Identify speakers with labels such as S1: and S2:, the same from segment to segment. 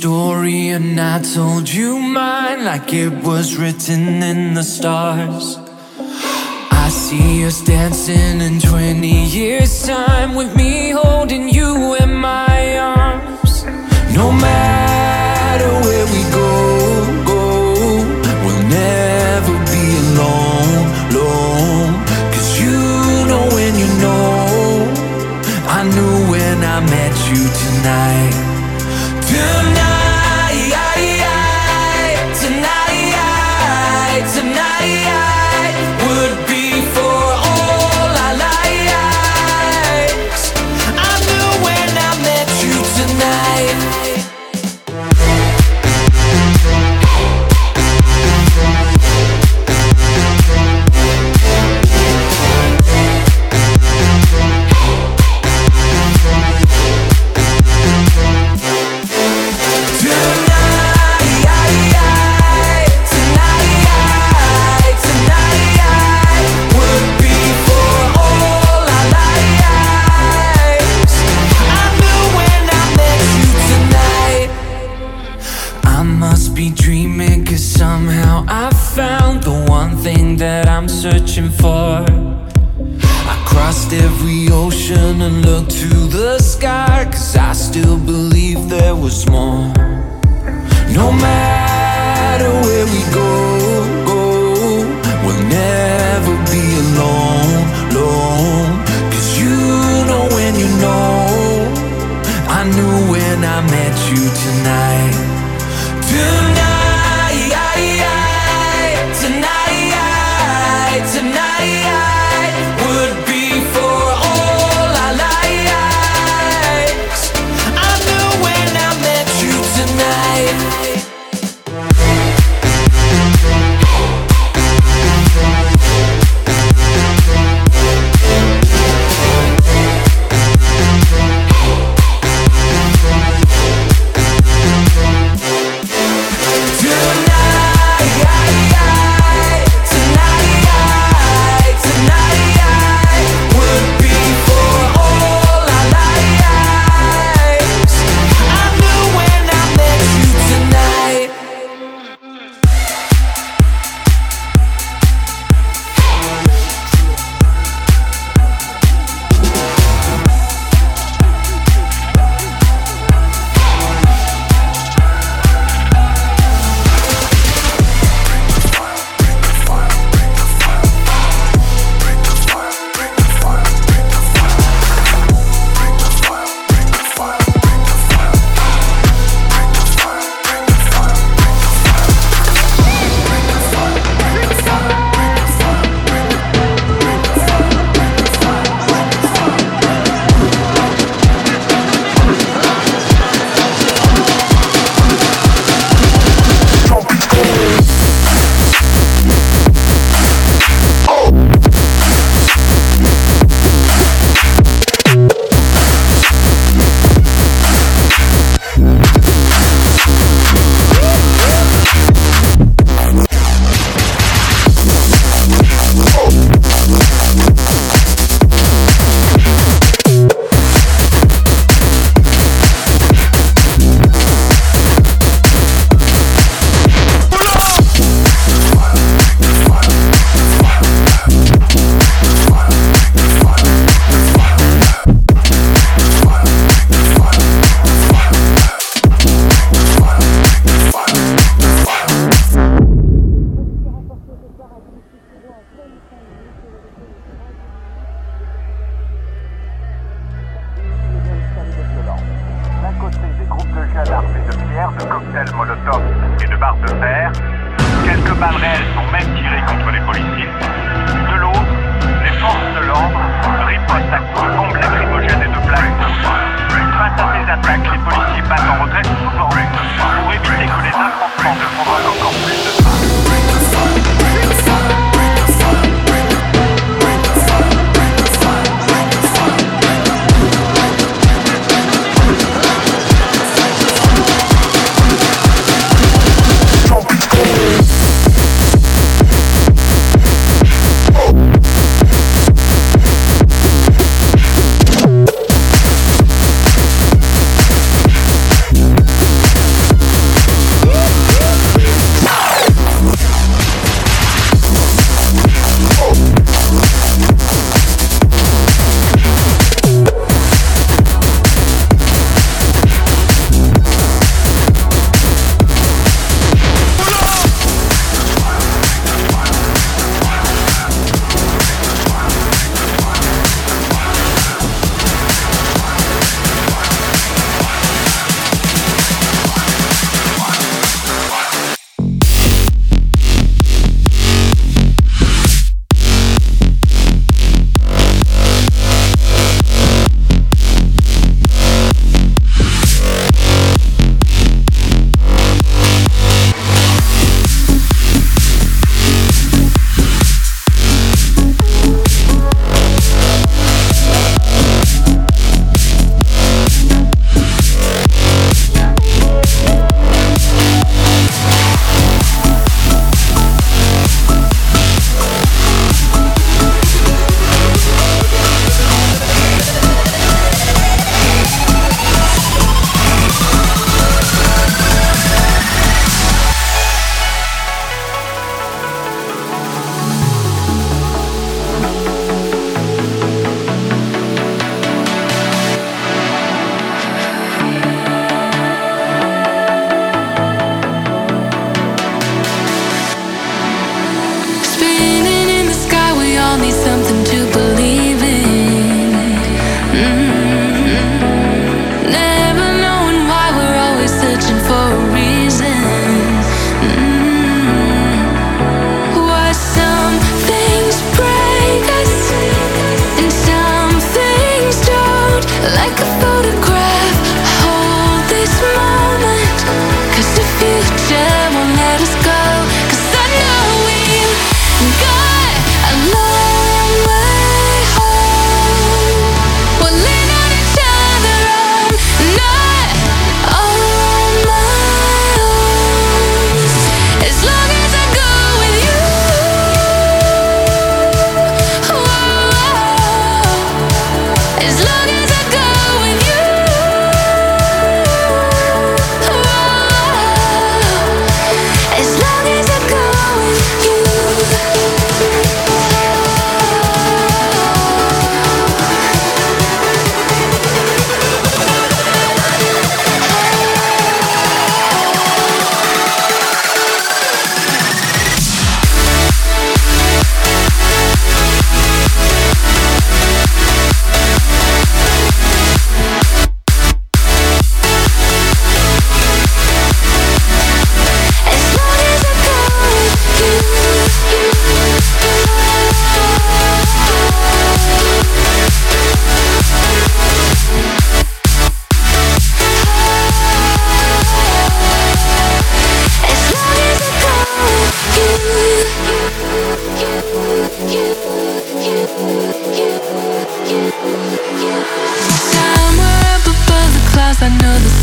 S1: story and I told you mine like it was written in the stars. I see us dancing in 20 years' time with me holding you in my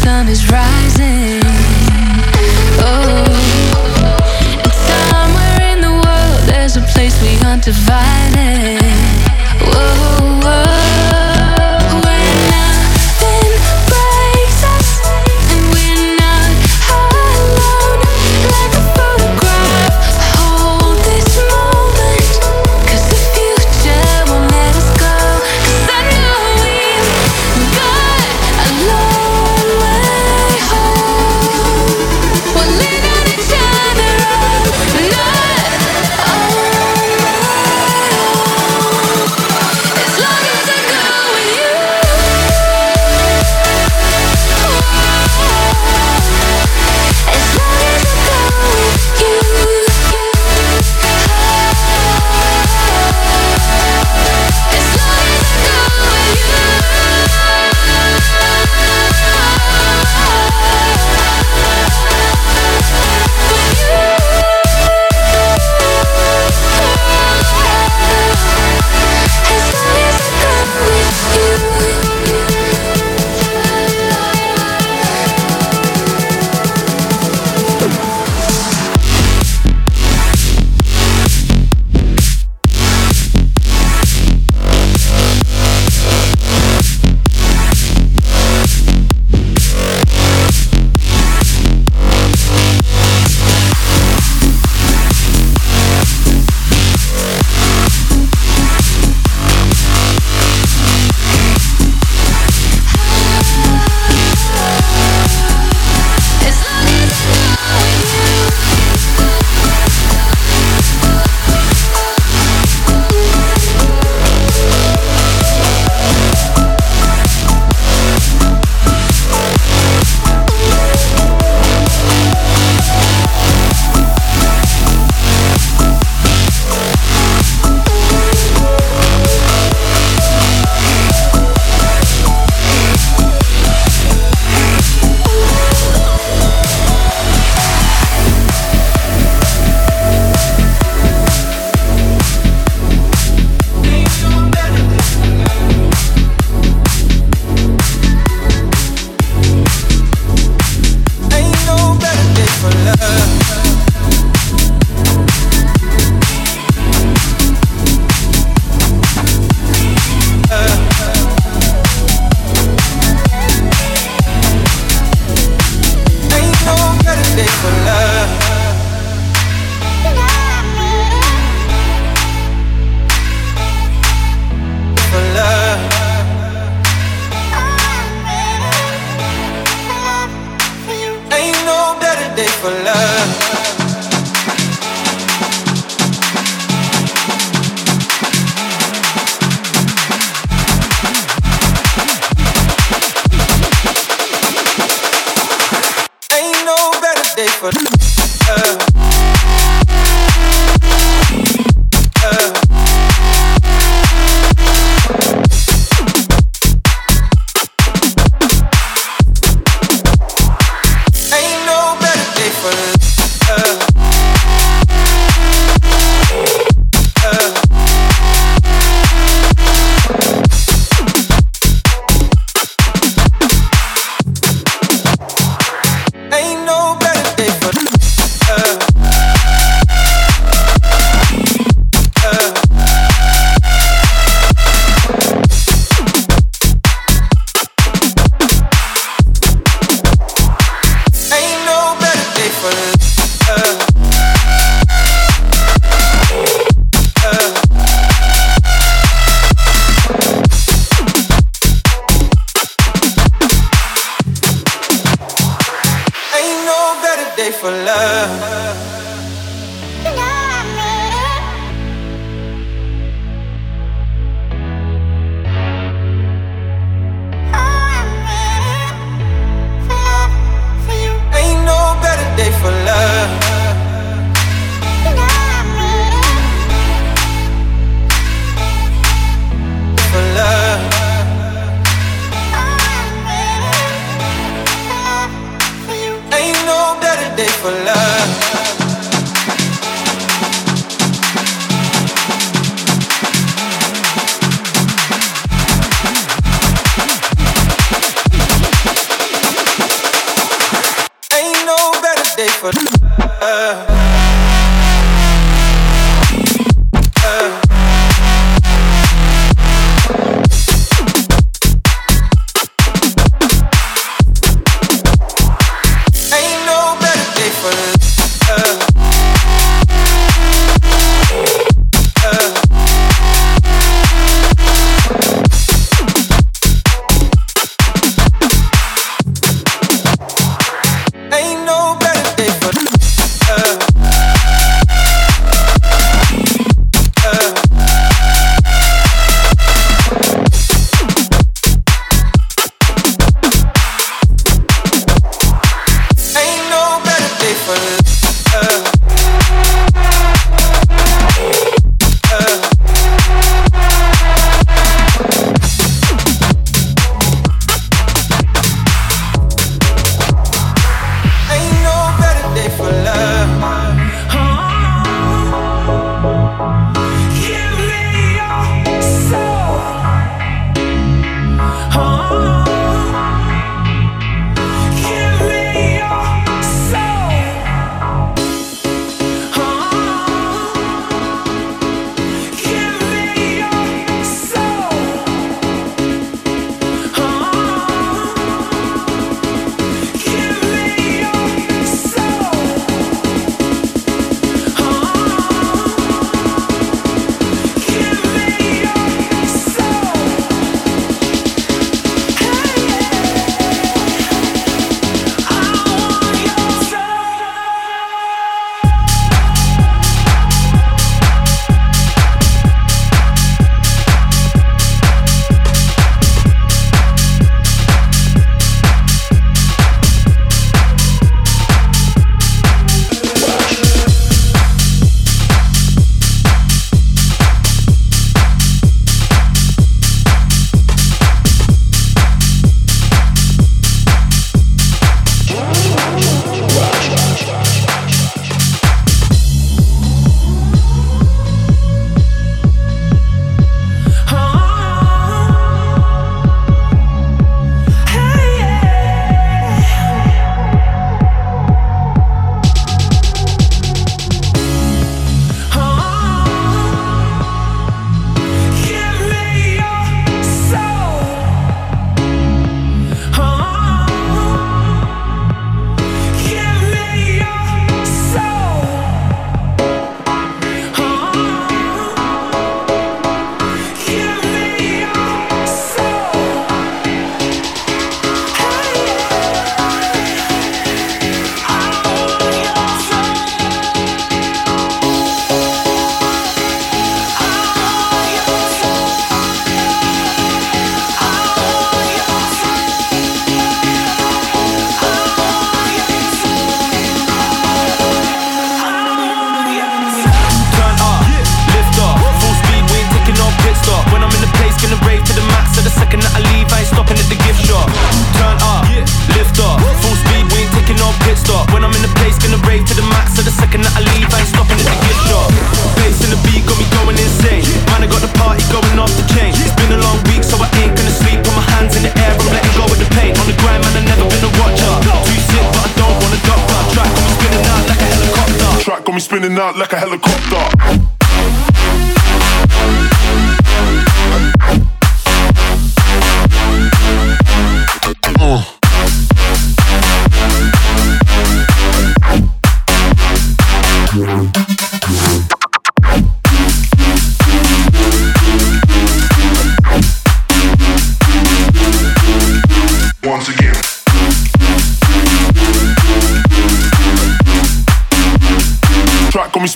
S1: sun is rising. Oh, and somewhere in the world, there's a place we
S2: aren't divided.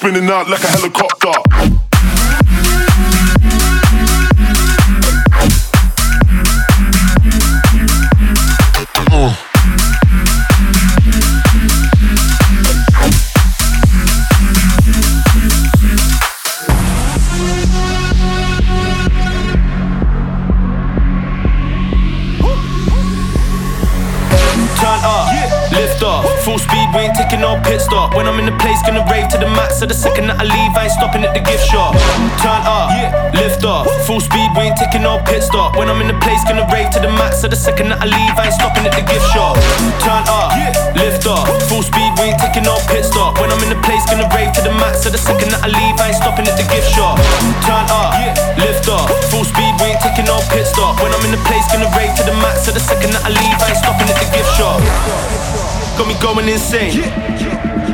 S2: Spinning out like a helicopter.
S3: Pit stop. When I'm in the place, gonna rave to the max. So the second that I leave, I ain't stopping at the gift shop. Turn up, lift off. Full speed, we ain't taking no pit stop. When I'm in the place, gonna rave to the max. So the second that I leave, I ain't stopping at the gift shop. Turn up, lift off. Full speed, we ain't taking no pit stop. When I'm in the place, gonna rave to the max. So the second that I leave, I ain't stopping at the gift shop. Turn up, lift off. Full speed, we ain't taking no pit stop. When I'm in the place, gonna rave to the max. So the second that I leave, I ain't stopping at the gift shop got me going insane.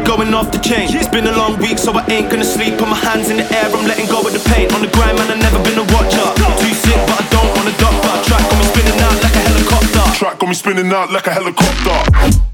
S3: Going off the chain. It's been a long week, so I ain't gonna sleep. Put my hands in the air, I'm letting go of the pain. On the grind, man, I've never been a watcher. Too sick, but I don't want a doctor. Track got me spinning out like a helicopter.
S2: Track got me spinning out like a helicopter.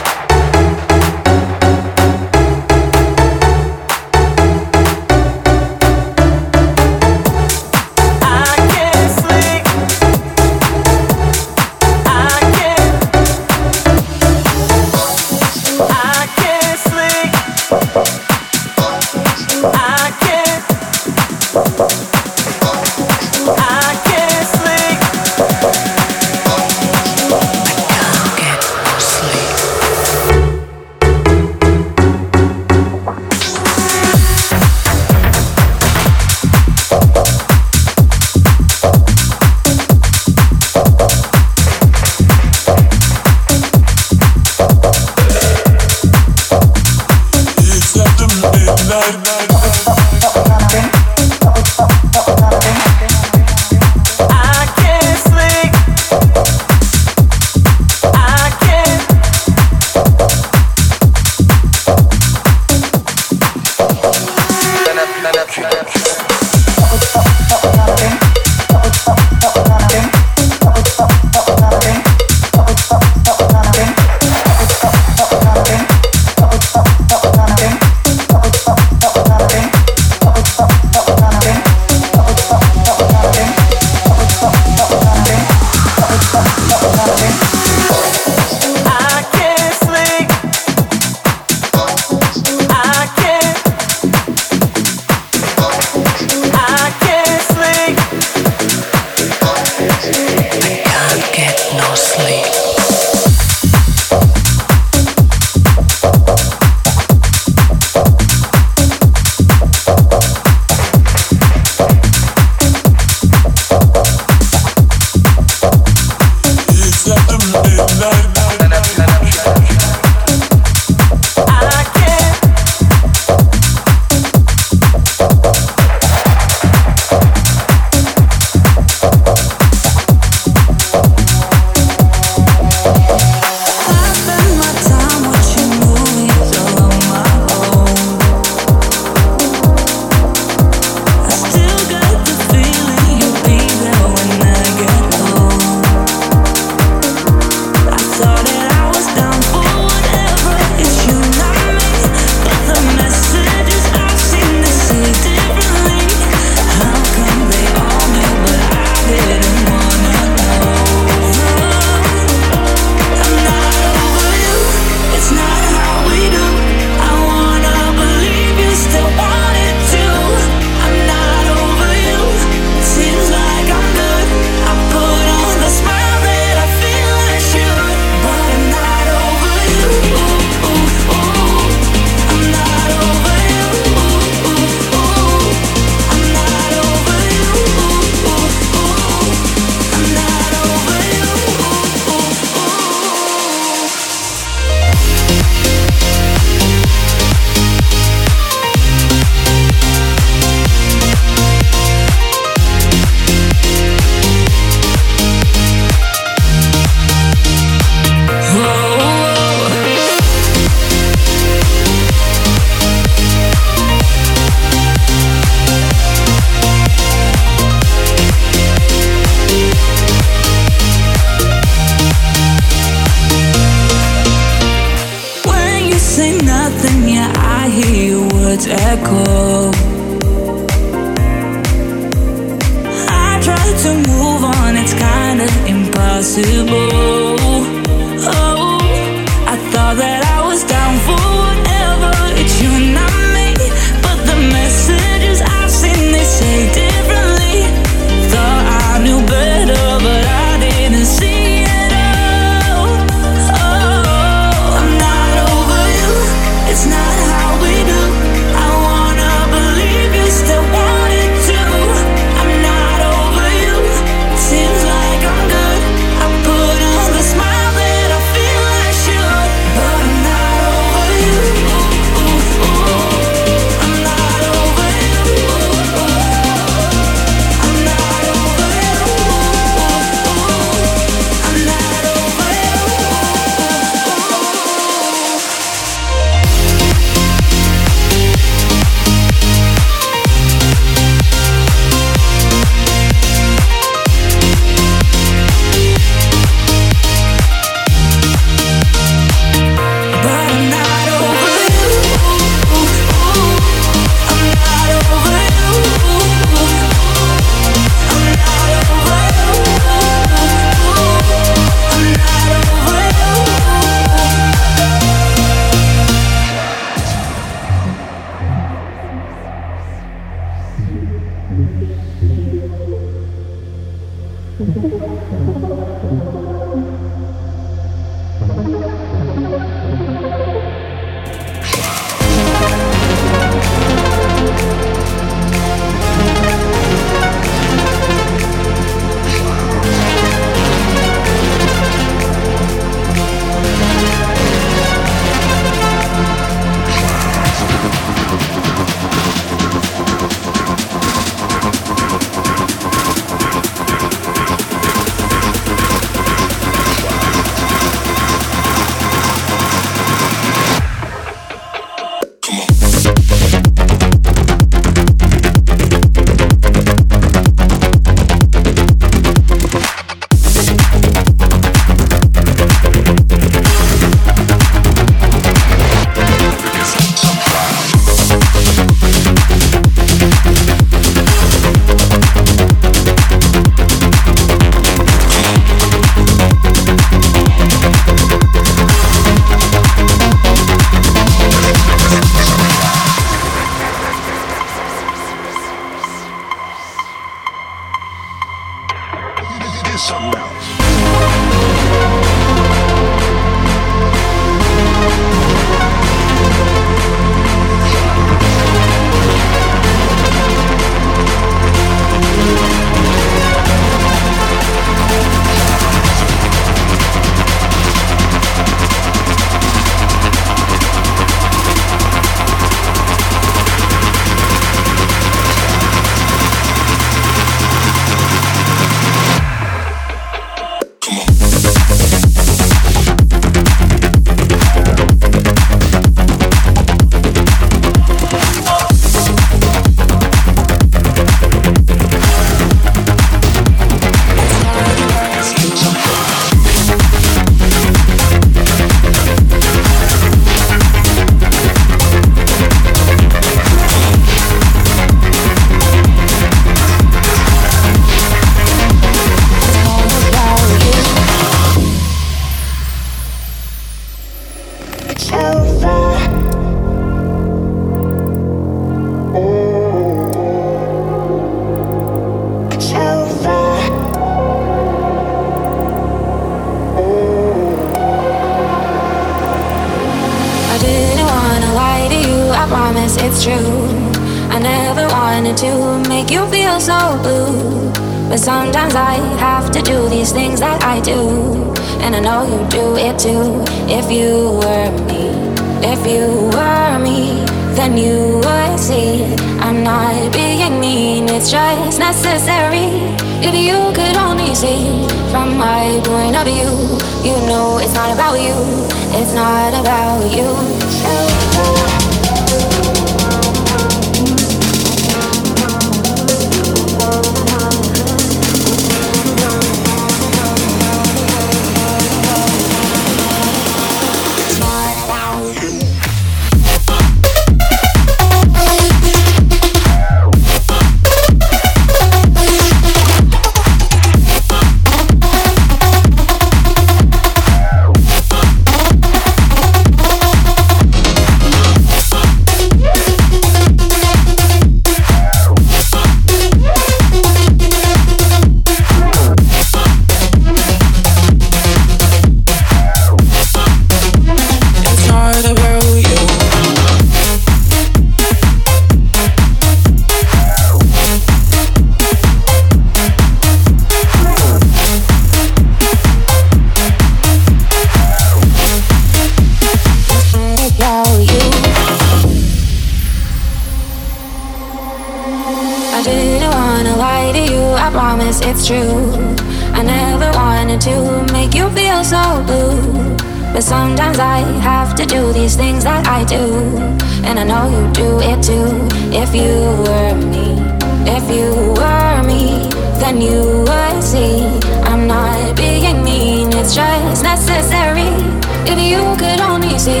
S4: If you could only see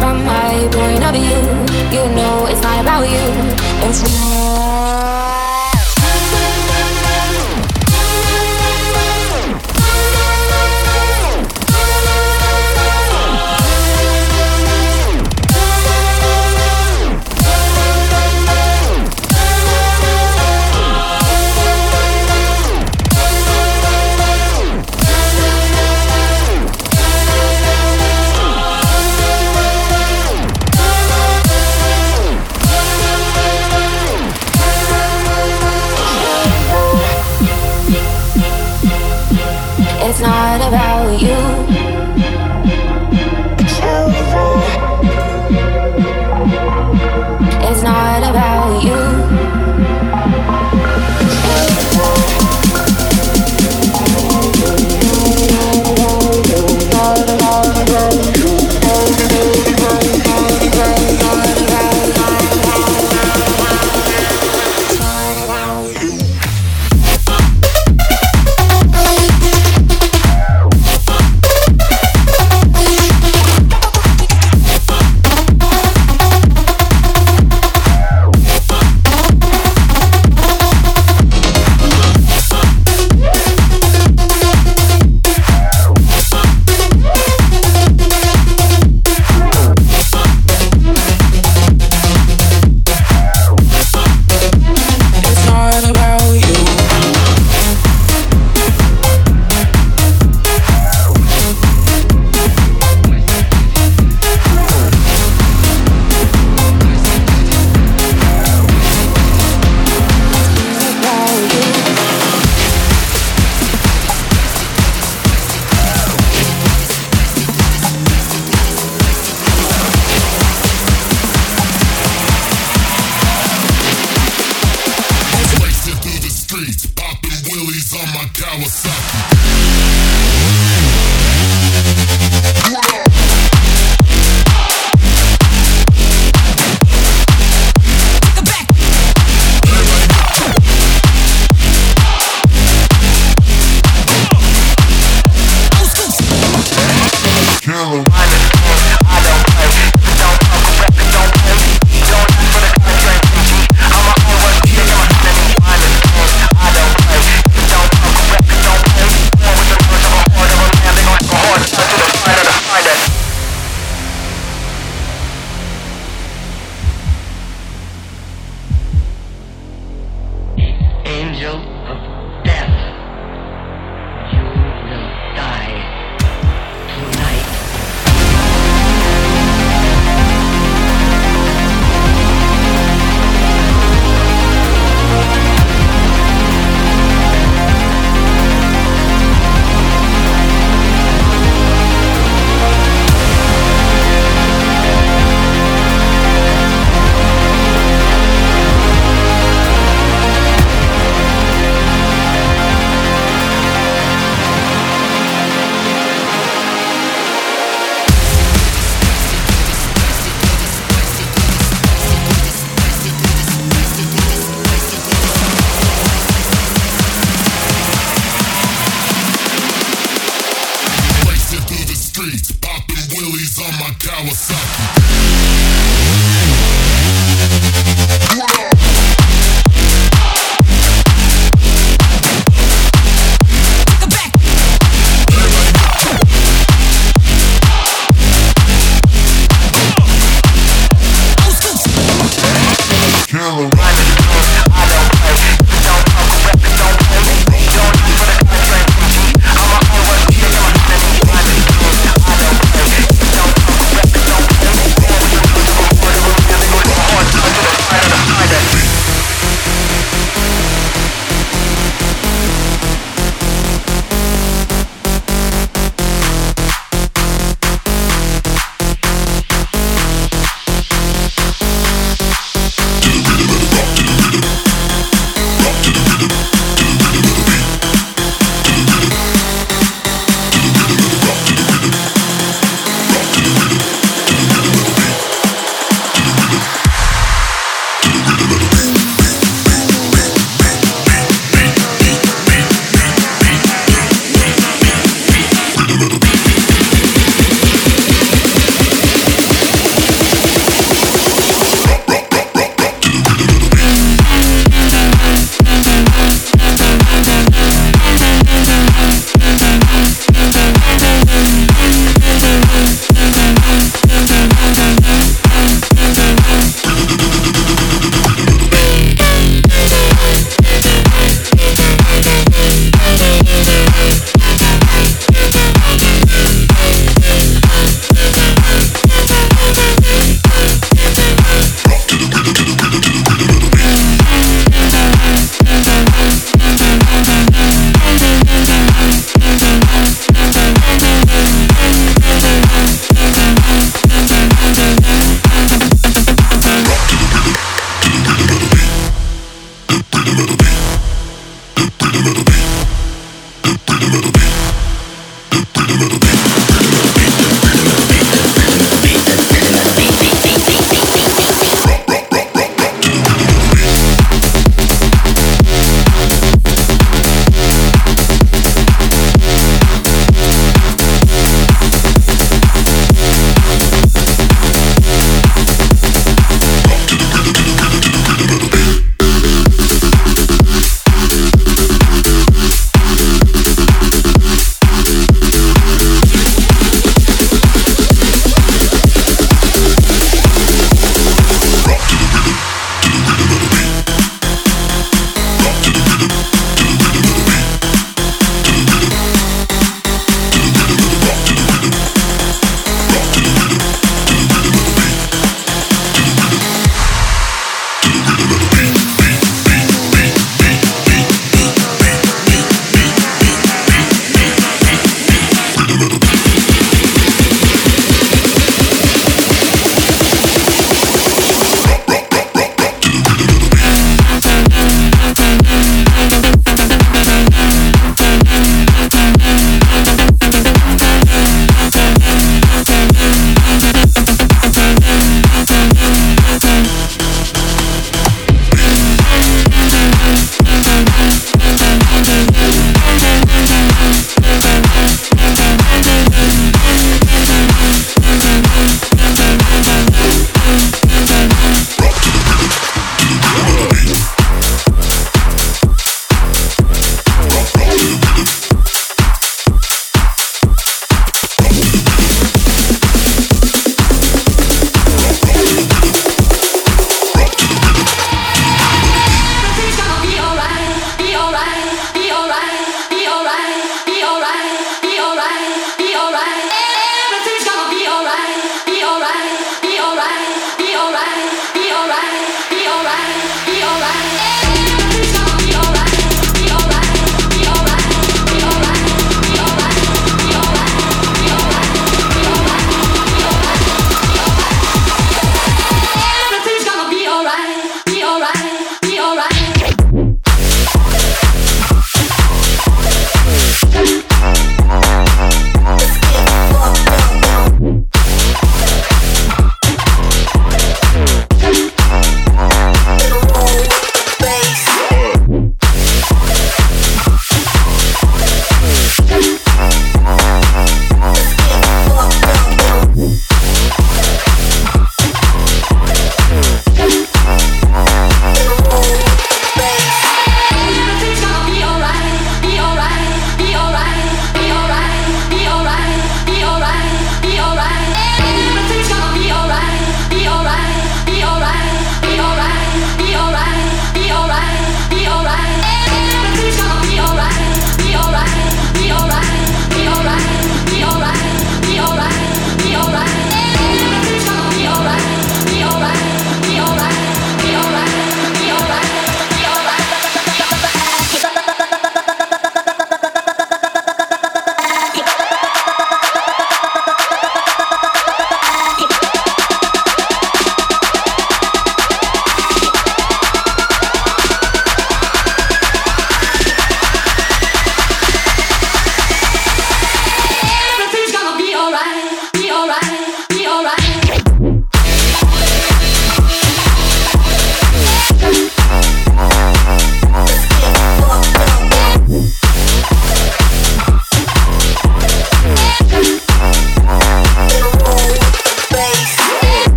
S4: from my point of view, you know it's not about you, it's
S5: me.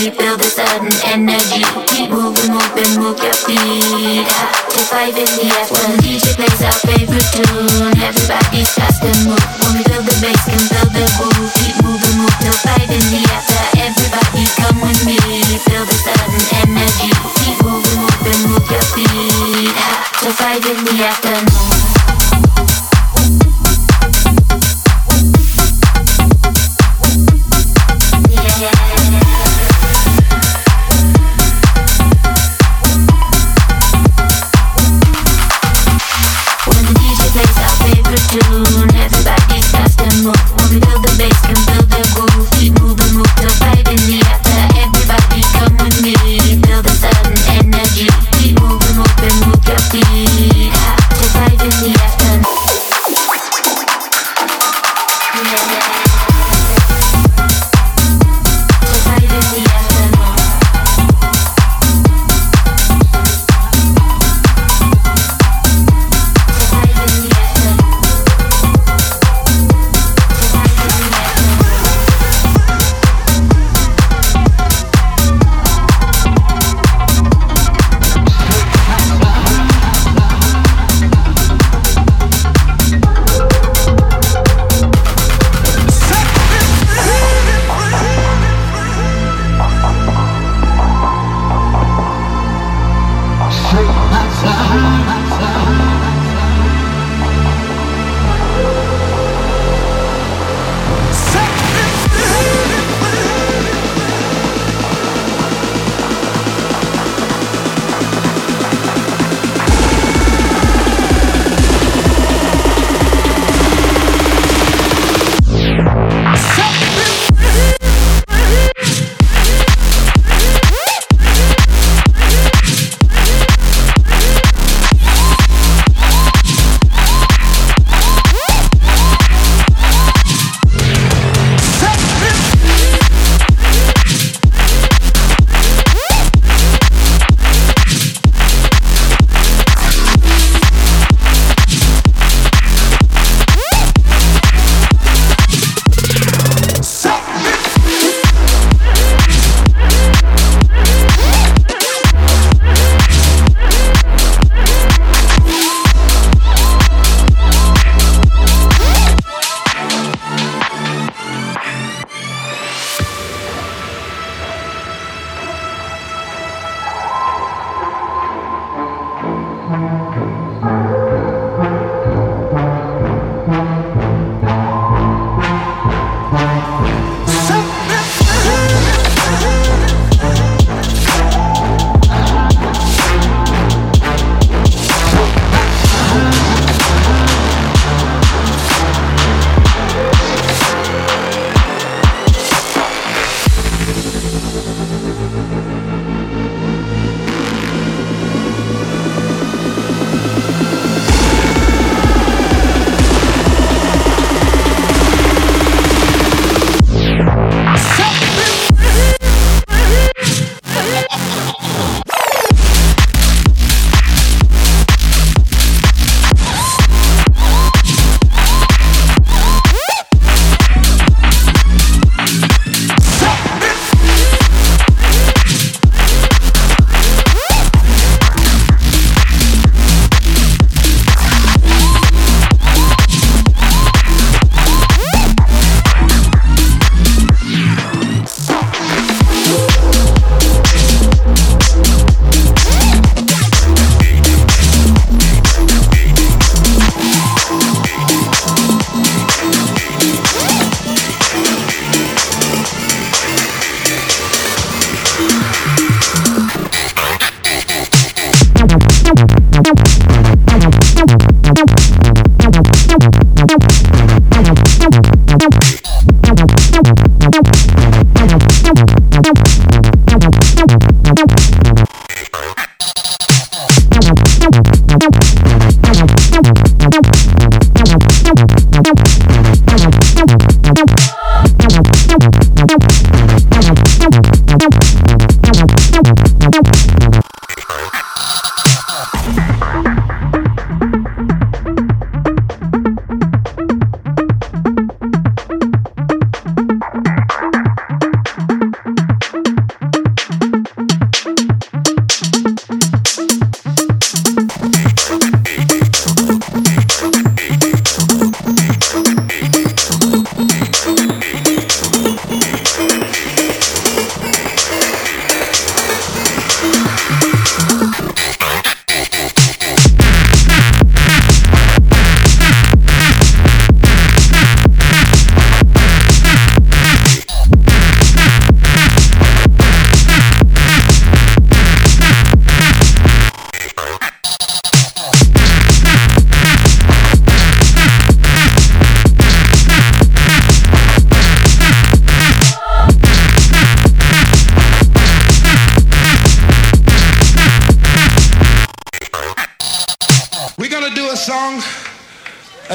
S4: Me. Feel the sudden energy. Keep moving, moving, move your feet. Till five in the after. When the DJ plays our favorite tune. Everybody starts to move. When we feel the bass, can feel the groove. Keep moving, move till five in the after. Everybody come with me. Feel the sudden energy. Keep moving, moving, move your feet. Till five in the afternoon.